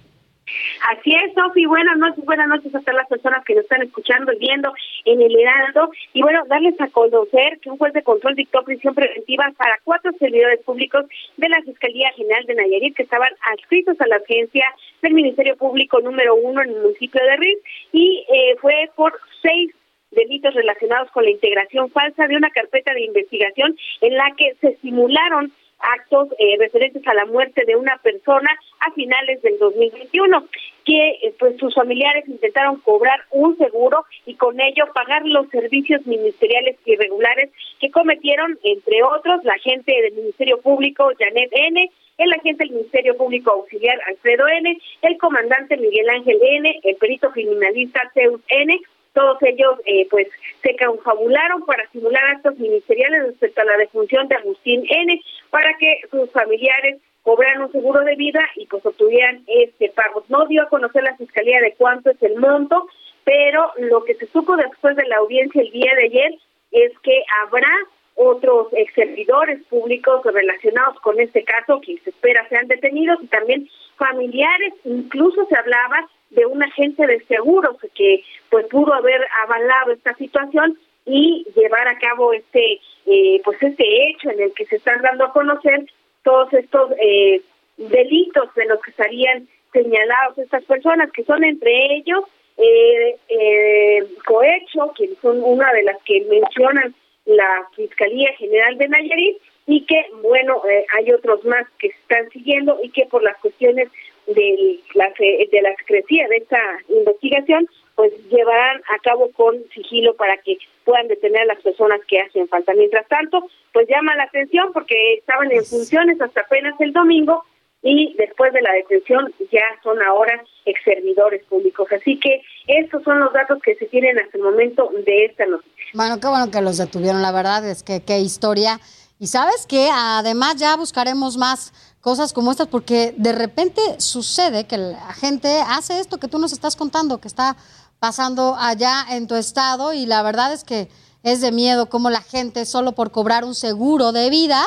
Así es, Sofi, buenas noches, buenas noches a todas las personas que nos están escuchando y viendo en el Heraldo. Y bueno, darles a conocer que un juez de control dictó prisión preventiva para cuatro servidores públicos de la Fiscalía General de Nayarit que estaban adscritos a la agencia del Ministerio Público número uno en el municipio de Riz y eh, fue por seis delitos relacionados con la integración falsa de una carpeta de investigación en la que se simularon actos eh, referentes a la muerte de una persona a finales del 2021, que eh, pues sus familiares intentaron cobrar un seguro y con ello pagar los servicios ministeriales irregulares que cometieron, entre otros, la agente del Ministerio Público Janet N., el agente del Ministerio Público Auxiliar Alfredo N., el comandante Miguel Ángel N., el perito criminalista Zeus N., todos ellos eh, pues se confabularon para simular actos ministeriales respecto a la defunción de Agustín N para que sus familiares cobraran un seguro de vida y pues obtuvieran este pago. No dio a conocer la fiscalía de cuánto es el monto, pero lo que se supo después de la audiencia el día de ayer es que habrá otros ex servidores públicos relacionados con este caso que se espera sean detenidos y también familiares, incluso se hablaba de un agente de seguros que pues pudo haber avalado esta situación y llevar a cabo este eh, pues este hecho en el que se están dando a conocer todos estos eh, delitos de los que estarían señalados estas personas que son entre ellos eh, eh, cohecho que son una de las que mencionan la Fiscalía General de Nayarit y que bueno hay otros más que están siguiendo y que por las cuestiones de la, de la secrecía de esta investigación, pues llevarán a cabo con sigilo para que puedan detener a las personas que hacen falta. Mientras tanto, pues llama la atención porque estaban en funciones hasta apenas el domingo y después de la detención ya son ahora ex servidores públicos. Así que estos son los datos que se tienen hasta el momento de esta noticia. Bueno, qué bueno que los detuvieron, la verdad es que qué historia. Y sabes que además ya buscaremos más cosas como estas porque de repente sucede que la gente hace esto que tú nos estás contando, que está pasando allá en tu estado y la verdad es que es de miedo como la gente solo por cobrar un seguro de vida,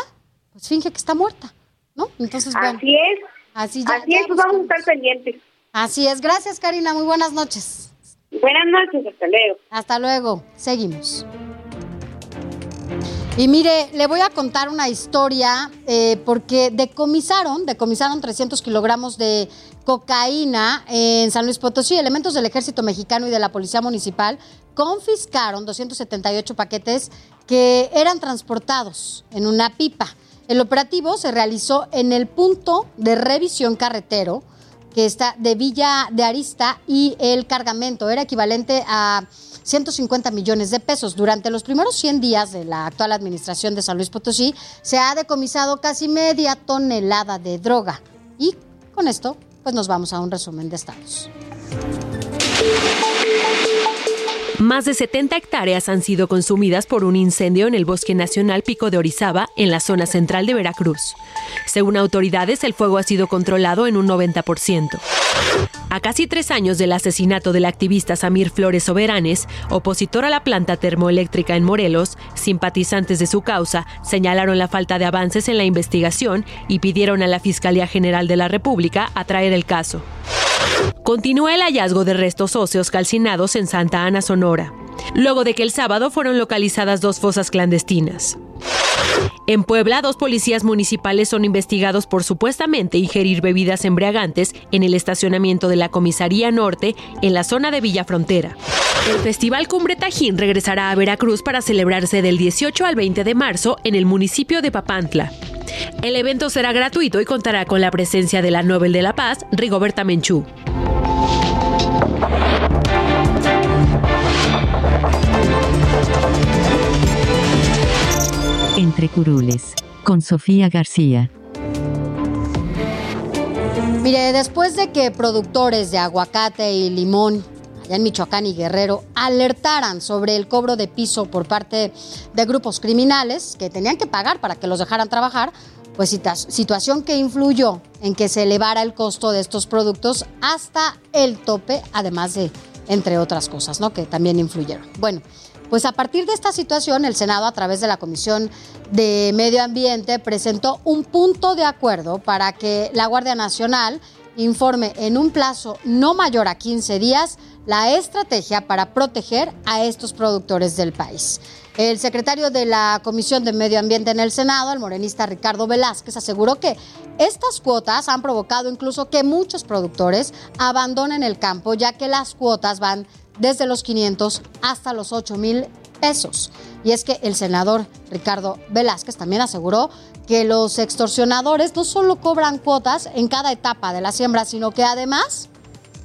pues finge que está muerta. ¿no? Entonces, bueno. Así es. Así, así es, pues vamos a estar pendientes. Así es. Gracias, Karina. Muy buenas noches. Buenas noches, hasta luego. Hasta luego. Seguimos. Y mire, le voy a contar una historia eh, porque decomisaron, decomisaron 300 kilogramos de cocaína en San Luis Potosí. Elementos del Ejército Mexicano y de la Policía Municipal confiscaron 278 paquetes que eran transportados en una pipa. El operativo se realizó en el punto de revisión carretero que está de Villa de Arista y el cargamento era equivalente a 150 millones de pesos. Durante los primeros 100 días de la actual administración de San Luis Potosí se ha decomisado casi media tonelada de droga. Y con esto, pues nos vamos a un resumen de estados. Más de 70 hectáreas han sido consumidas por un incendio en el Bosque Nacional Pico de Orizaba, en la zona central de Veracruz. Según autoridades, el fuego ha sido controlado en un 90%. A casi tres años del asesinato del activista Samir Flores Soberanes, opositor a la planta termoeléctrica en Morelos, simpatizantes de su causa señalaron la falta de avances en la investigación y pidieron a la Fiscalía General de la República atraer el caso. Continúa el hallazgo de restos óseos calcinados en Santa Ana, Sonora, luego de que el sábado fueron localizadas dos fosas clandestinas. En Puebla, dos policías municipales son investigados por supuestamente ingerir bebidas embriagantes en el estacionamiento de la Comisaría Norte en la zona de Villa Frontera. El Festival Cumbre Tajín regresará a Veracruz para celebrarse del 18 al 20 de marzo en el municipio de Papantla. El evento será gratuito y contará con la presencia de la Nobel de la Paz, Rigoberta Menchú. Entre Curules, con Sofía García. Mire, después de que productores de aguacate y limón allá en Michoacán y Guerrero alertaran sobre el cobro de piso por parte de grupos criminales que tenían que pagar para que los dejaran trabajar, pues situación que influyó en que se elevara el costo de estos productos hasta el tope, además de, entre otras cosas, ¿no? Que también influyeron. Bueno, pues a partir de esta situación, el Senado, a través de la Comisión de Medio Ambiente, presentó un punto de acuerdo para que la Guardia Nacional informe en un plazo no mayor a 15 días la estrategia para proteger a estos productores del país. El secretario de la Comisión de Medio Ambiente en el Senado, el morenista Ricardo Velázquez, aseguró que estas cuotas han provocado incluso que muchos productores abandonen el campo, ya que las cuotas van desde los 500 hasta los 8 mil pesos. Y es que el senador Ricardo Velázquez también aseguró que los extorsionadores no solo cobran cuotas en cada etapa de la siembra, sino que además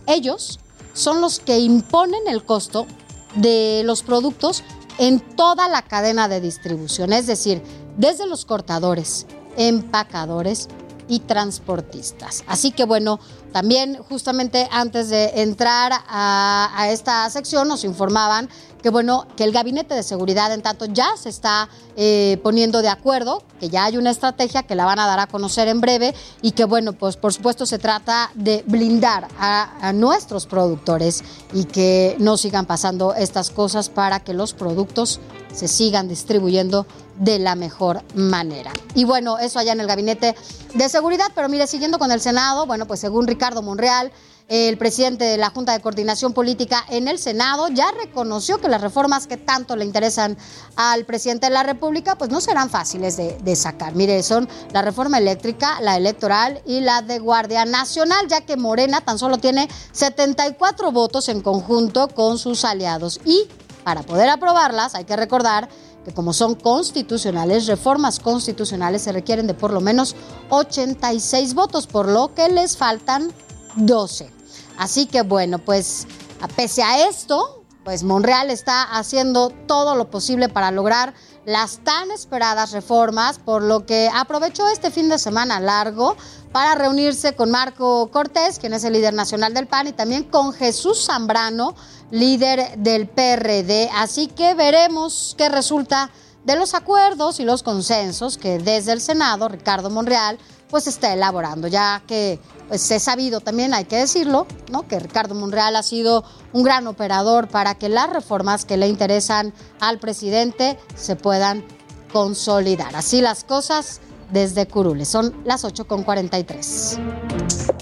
ellos son los que imponen el costo de los productos en toda la cadena de distribución, es decir, desde los cortadores, empacadores, y transportistas. Así que bueno, también justamente antes de entrar a, esta sección nos informaban que bueno, que el gabinete de seguridad en tanto ya se está eh, poniendo de acuerdo, que ya hay una estrategia que la van a dar a conocer en breve y que bueno, pues por supuesto se trata de blindar a, a nuestros productores y que no sigan pasando estas cosas para que los productos se sigan distribuyendo de la mejor manera. Y bueno, eso allá en el gabinete de seguridad, pero mire, siguiendo con el Senado, bueno, pues según Ricardo Monreal, el presidente de la Junta de Coordinación Política en el Senado ya reconoció que las reformas que tanto le interesan al presidente de la República pues no serán fáciles de, sacar. Mire, son la reforma eléctrica, la electoral y la de Guardia Nacional, ya que Morena tan solo tiene 74 votos en conjunto con sus aliados. Y para poder aprobarlas hay que recordar que como son constitucionales, reformas constitucionales se requieren de por lo menos 86 votos, por lo que les faltan 2012. Así que bueno, pues pese a esto, pues Monreal está haciendo todo lo posible para lograr las tan esperadas reformas, por lo que aprovechó este fin de semana largo para reunirse con Marco Cortés, quien es el líder nacional del PAN, y también con Jesús Zambrano, líder del PRD. Así que veremos qué resulta de los acuerdos y los consensos que desde el Senado Ricardo Monreal pues está elaborando, ya que pues he sabido también, hay que decirlo, ¿no? que Ricardo Monreal ha sido un gran operador para que las reformas que le interesan al presidente se puedan consolidar. Así las cosas desde Curules. Son las 8.43.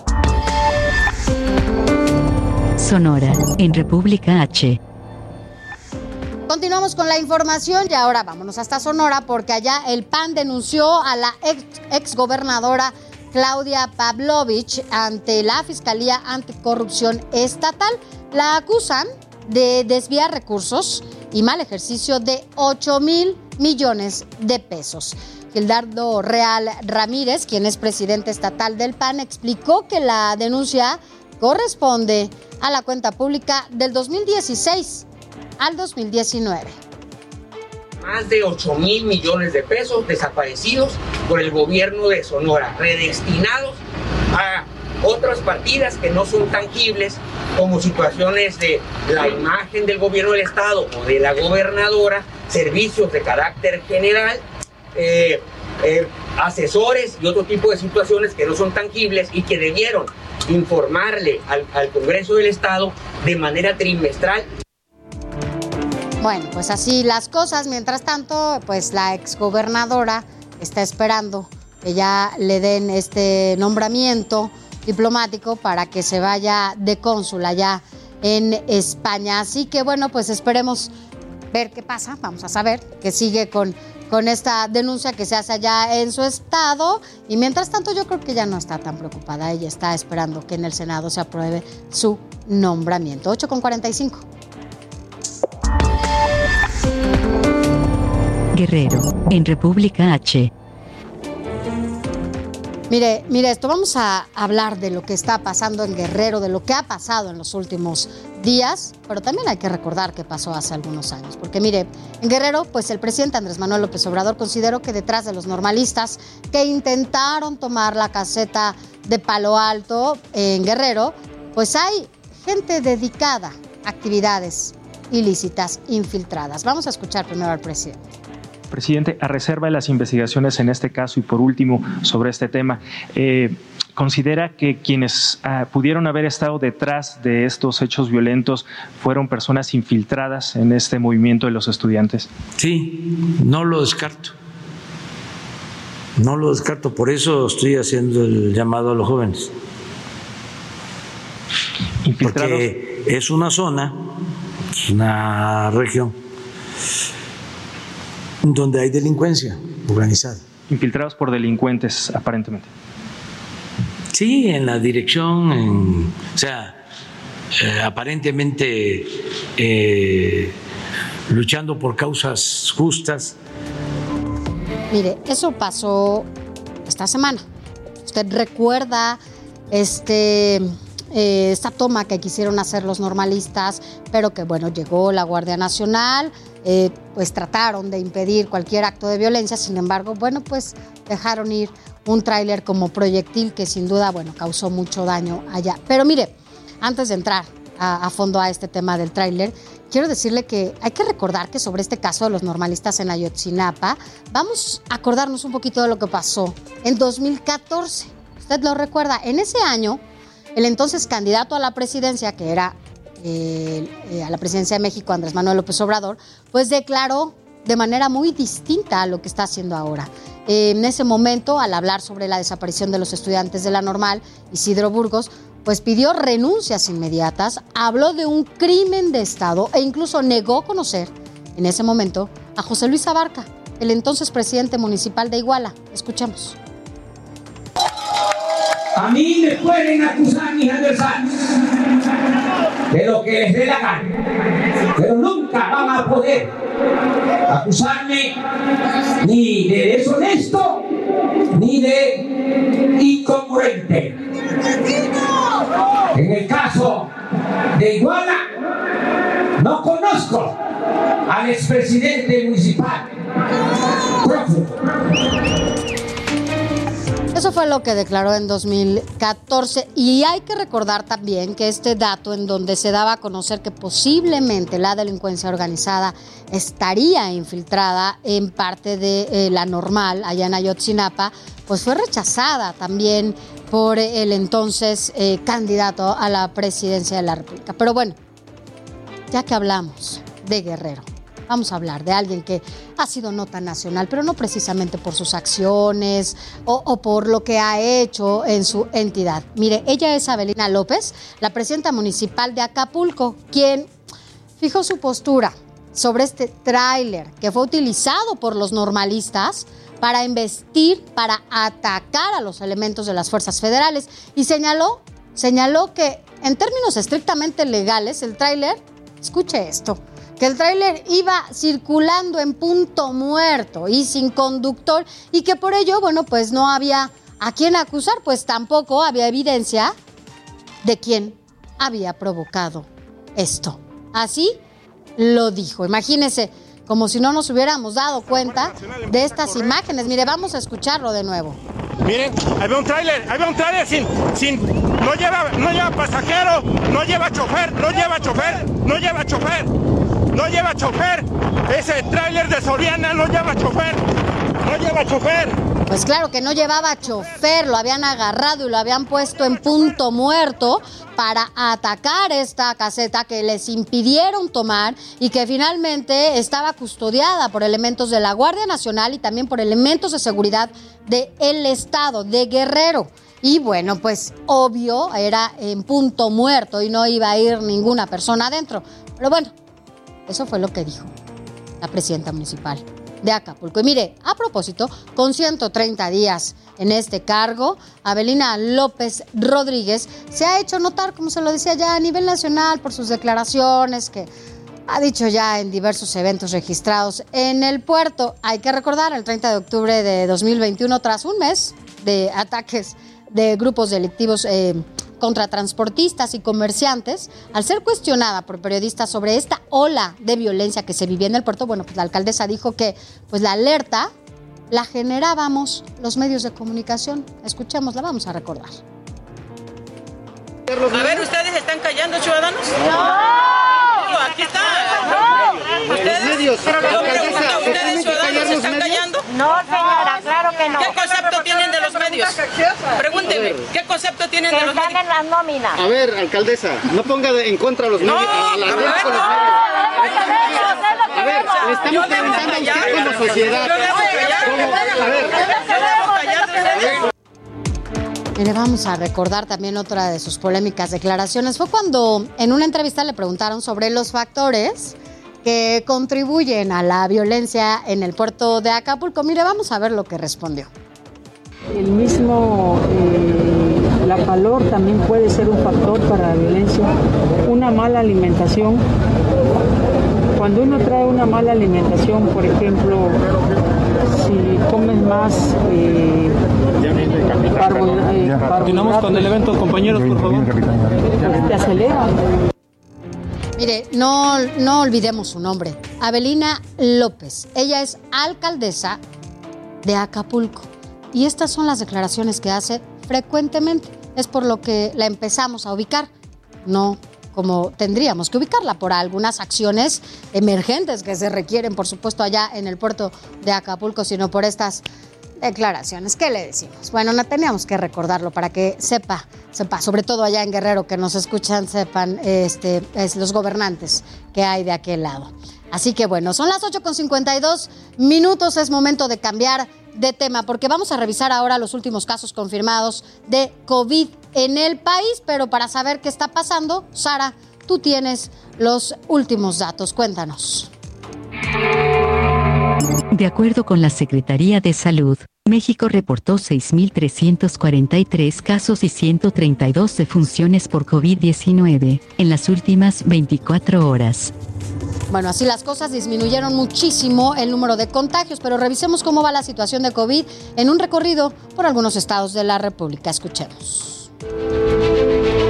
Sonora, en República H. Continuamos con la información y ahora vámonos hasta Sonora porque allá el PAN denunció a la ex, gobernadora Claudia Pavlovich ante la Fiscalía Anticorrupción Estatal. La acusan de desviar recursos y mal ejercicio de 8 mil millones de pesos. Gildardo Real Ramírez, quien es presidente estatal del PAN, explicó que la denuncia corresponde a la cuenta pública del 2016 al 2019 más de 8 mil millones de pesos desaparecidos por el gobierno de Sonora, redestinados a otras partidas que no son tangibles, como situaciones de la imagen del gobierno del Estado o de la gobernadora, servicios de carácter general, eh, eh, asesores y otro tipo de situaciones que no son tangibles y que debieron informarle al, al Congreso del Estado de manera trimestral bueno, pues así las cosas. Mientras tanto, pues la exgobernadora está esperando que ya le den este nombramiento diplomático para que se vaya de cónsul allá en España. Así que bueno, pues esperemos ver qué pasa. Vamos a saber qué sigue con, con esta denuncia que se hace allá en su estado. Y mientras tanto, yo creo que ya no está tan preocupada. Ella está esperando que en el Senado se apruebe su nombramiento. 8 con 45. Guerrero, en República H. Mire, mire esto, vamos a hablar de lo que está pasando en Guerrero, de lo que ha pasado en los últimos días, pero también hay que recordar qué pasó hace algunos años, porque mire, en Guerrero, pues el presidente Andrés Manuel López Obrador consideró que detrás de los normalistas que intentaron tomar la caseta de Palo Alto en Guerrero, pues hay gente dedicada a actividades ilícitas infiltradas. Vamos a escuchar primero al presidente. Presidente, a reserva de las investigaciones en este caso y por último sobre este tema, eh, ¿considera que quienes ah, pudieron haber estado detrás de estos hechos violentos fueron personas infiltradas en este movimiento de los estudiantes? Sí, no lo descarto. No lo descarto, por eso estoy haciendo el llamado a los jóvenes. Porque es una zona, es una región donde hay delincuencia organizada. Infiltrados por delincuentes, aparentemente. Sí, en la dirección, o sea, eh, aparentemente eh, luchando por causas justas. Mire, eso pasó esta semana. ¿Usted recuerda este eh, esta toma que quisieron hacer los normalistas, pero que bueno, llegó la Guardia Nacional, eh, pues trataron de impedir cualquier acto de violencia, sin embargo, bueno, pues dejaron ir un tráiler como proyectil que sin duda, bueno, causó mucho daño allá. Pero mire, antes de entrar a, a fondo a este tema del tráiler, quiero decirle que hay que recordar que sobre este caso de los normalistas en Ayotzinapa, vamos a acordarnos un poquito de lo que pasó en 2014. Usted lo recuerda, en ese año el entonces candidato a la presidencia, que era eh, a la presidencia de México, Andrés Manuel López Obrador, pues declaró de manera muy distinta a lo que está haciendo ahora. Eh, en ese momento, al hablar sobre la desaparición de los estudiantes de la normal, Isidro Burgos, pues pidió renuncias inmediatas, habló de un crimen de Estado e incluso negó conocer en ese momento a José Luis Abarca, el entonces presidente municipal de Iguala. Escuchemos. A mí me pueden acusar mis adversarios de lo que les dé la gana, pero nunca van a poder acusarme ni de deshonesto ni de incongruente. En el caso de Iguala, no conozco al expresidente municipal. Fue lo que declaró en 2014 y hay que recordar también que este dato en donde se daba a conocer que posiblemente la delincuencia organizada estaría infiltrada en parte de eh, la normal allá en Ayotzinapa, pues fue rechazada también por el entonces eh, candidato a la presidencia de la República. Pero bueno, ya que hablamos de Guerrero, Vamos a hablar de alguien que ha sido nota nacional, pero no precisamente por sus acciones o, por lo que ha hecho en su entidad. Mire, ella es Abelina López, la presidenta municipal de Acapulco, quien fijó su postura sobre este tráiler que fue utilizado por los normalistas para investir, para atacar a los elementos de las fuerzas federales y señaló, señaló que en términos estrictamente legales el tráiler, escuche esto, que el tráiler iba circulando en punto muerto y sin conductor y que por ello, bueno, pues no había a quién acusar, pues tampoco había evidencia de quién había provocado esto. Así lo dijo. Imagínense, como si no nos hubiéramos dado cuenta de estas imágenes. Mire, vamos a escucharlo de nuevo. Miren, ahí ve un tráiler, ahí ve un tráiler sin, sin, no lleva, no lleva pasajero, no lleva chofer, no lleva chofer, no lleva chofer no lleva chofer. Ese tráiler de Soriana no lleva chofer. No lleva chofer. Pues claro que no llevaba chofer, lo habían agarrado y lo habían puesto en punto muerto para atacar esta caseta que les impidieron tomar y que finalmente estaba custodiada por elementos de la Guardia Nacional y también por elementos de seguridad del Estado, de Guerrero. Y bueno, pues obvio, era en punto muerto y no iba a ir ninguna persona adentro. Pero bueno, eso fue lo que dijo la presidenta municipal de Acapulco. Y mire, a propósito, con 130 días en este cargo, Abelina López Rodríguez se ha hecho notar, como se lo decía ya a nivel nacional, por sus declaraciones que ha dicho ya en diversos eventos registrados en el puerto. Hay que recordar, el 30 de octubre de 2021, tras un mes de ataques de grupos delictivos eh, contra transportistas y comerciantes, al ser cuestionada por periodistas sobre esta ola de violencia que se vivía en el puerto, bueno, pues la alcaldesa dijo que pues la alerta la generábamos los medios de comunicación. Escuchémosla, vamos a recordar. A ver, ¿ustedes están callando, ciudadanos? ¡No! Aquí está. ¿Ustedes? Medios. Pero ¿ustedes, ciudadanos, están callando? No, señora, claro que no. ¿Qué concepto los medios? Pregúnteme, ¿qué concepto tienen de los medios? Las nóminas. A ver, alcaldesa, no ponga en contra a los medios. a la ver, con los medios. A ver, le estamos preguntando a usted como sociedad. A ver. Vamos a recordar también otra de sus polémicas declaraciones. Fue cuando en una entrevista le preguntaron sobre los factores que contribuyen a la violencia en el puerto de Acapulco. Mire, vamos a ver lo que respondió. El mismo, eh, la calor también puede ser un factor para la violencia. Una mala alimentación. Cuando uno trae una mala alimentación, por ejemplo, si comes más eh, eh Continuamos con el evento, compañeros, por favor. Te acelera. Mire, no, no olvidemos su nombre. Abelina López. Ella es alcaldesa de Acapulco. Y estas son las declaraciones que hace frecuentemente. Es por lo que la empezamos a ubicar. No como tendríamos que ubicarla por algunas acciones emergentes que se requieren, por supuesto, allá en el puerto de Acapulco, sino por estas declaraciones. ¿Qué le decimos? Bueno, no teníamos que recordarlo para que sepa, sepa, sobre todo allá en Guerrero que nos escuchan, sepan este, es los gobernantes que hay de aquel lado. Así que bueno, son las 8.52 minutos, es momento de cambiar de tema porque vamos a revisar ahora los últimos casos confirmados de COVID en el país, pero para saber qué está pasando, Sara, tú tienes los últimos datos, cuéntanos. De acuerdo con la Secretaría de Salud, México reportó 6.343 casos y 132 defunciones por COVID-19 en las últimas 24 horas. Bueno, así las cosas disminuyeron muchísimo el número de contagios, pero revisemos cómo va la situación de COVID en un recorrido por algunos estados de la República. Escuchemos.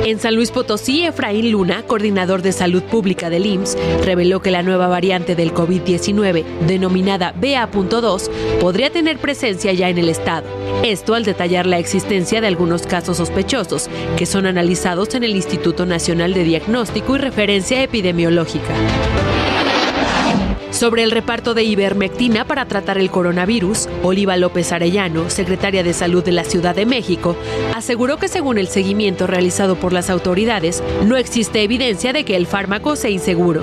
En San Luis Potosí, Efraín Luna, coordinador de salud pública del IMSS, reveló que la nueva variante del COVID-19, denominada BA.2, podría tener presencia ya en el estado. Esto al detallar la existencia de algunos casos sospechosos que son analizados en el Instituto Nacional de Diagnóstico y Referencia Epidemiológica. Sobre el reparto de ivermectina para tratar el coronavirus, Oliva López Arellano, secretaria de Salud de la Ciudad de México, aseguró que según el seguimiento realizado por las autoridades, no existe evidencia de que el fármaco sea inseguro.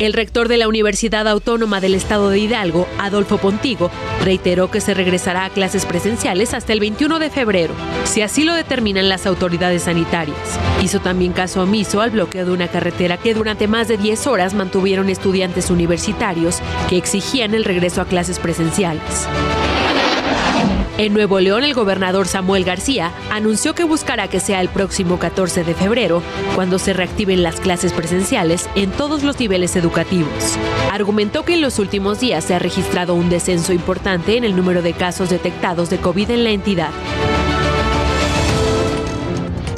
El rector de la Universidad Autónoma del Estado de Hidalgo, Adolfo Pontigo, reiteró que se regresará a clases presenciales hasta el 21 de febrero, si así lo determinan las autoridades sanitarias. Hizo también caso omiso al bloqueo de una carretera que durante más de 10 horas mantuvieron estudiantes universitarios que exigían el regreso a clases presenciales. En Nuevo León, el gobernador Samuel García anunció que buscará que sea el próximo 14 de febrero, cuando se reactiven las clases presenciales en todos los niveles educativos. Argumentó que en los últimos días se ha registrado un descenso importante en el número de casos detectados de COVID en la entidad.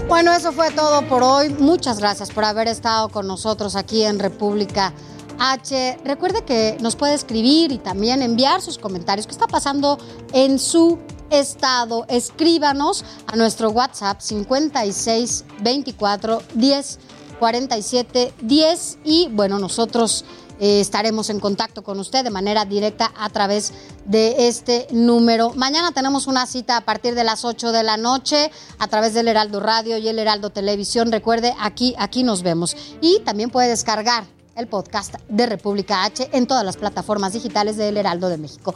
Bueno, eso fue todo por hoy. Muchas gracias por haber estado con nosotros aquí en República H. Recuerde que nos puede escribir y también enviar sus comentarios. ¿Qué está pasando en su estado? Escríbanos a nuestro WhatsApp 56 24 10 47 10 y bueno, nosotros eh, estaremos en contacto con usted de manera directa a través de este número. Mañana tenemos una cita a partir de las 8 de la noche a través del Heraldo Radio y el Heraldo Televisión. Recuerde, aquí, aquí nos vemos. Y también puede descargar el podcast de República H en todas las plataformas digitales de El Heraldo de México.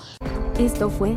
Esto fue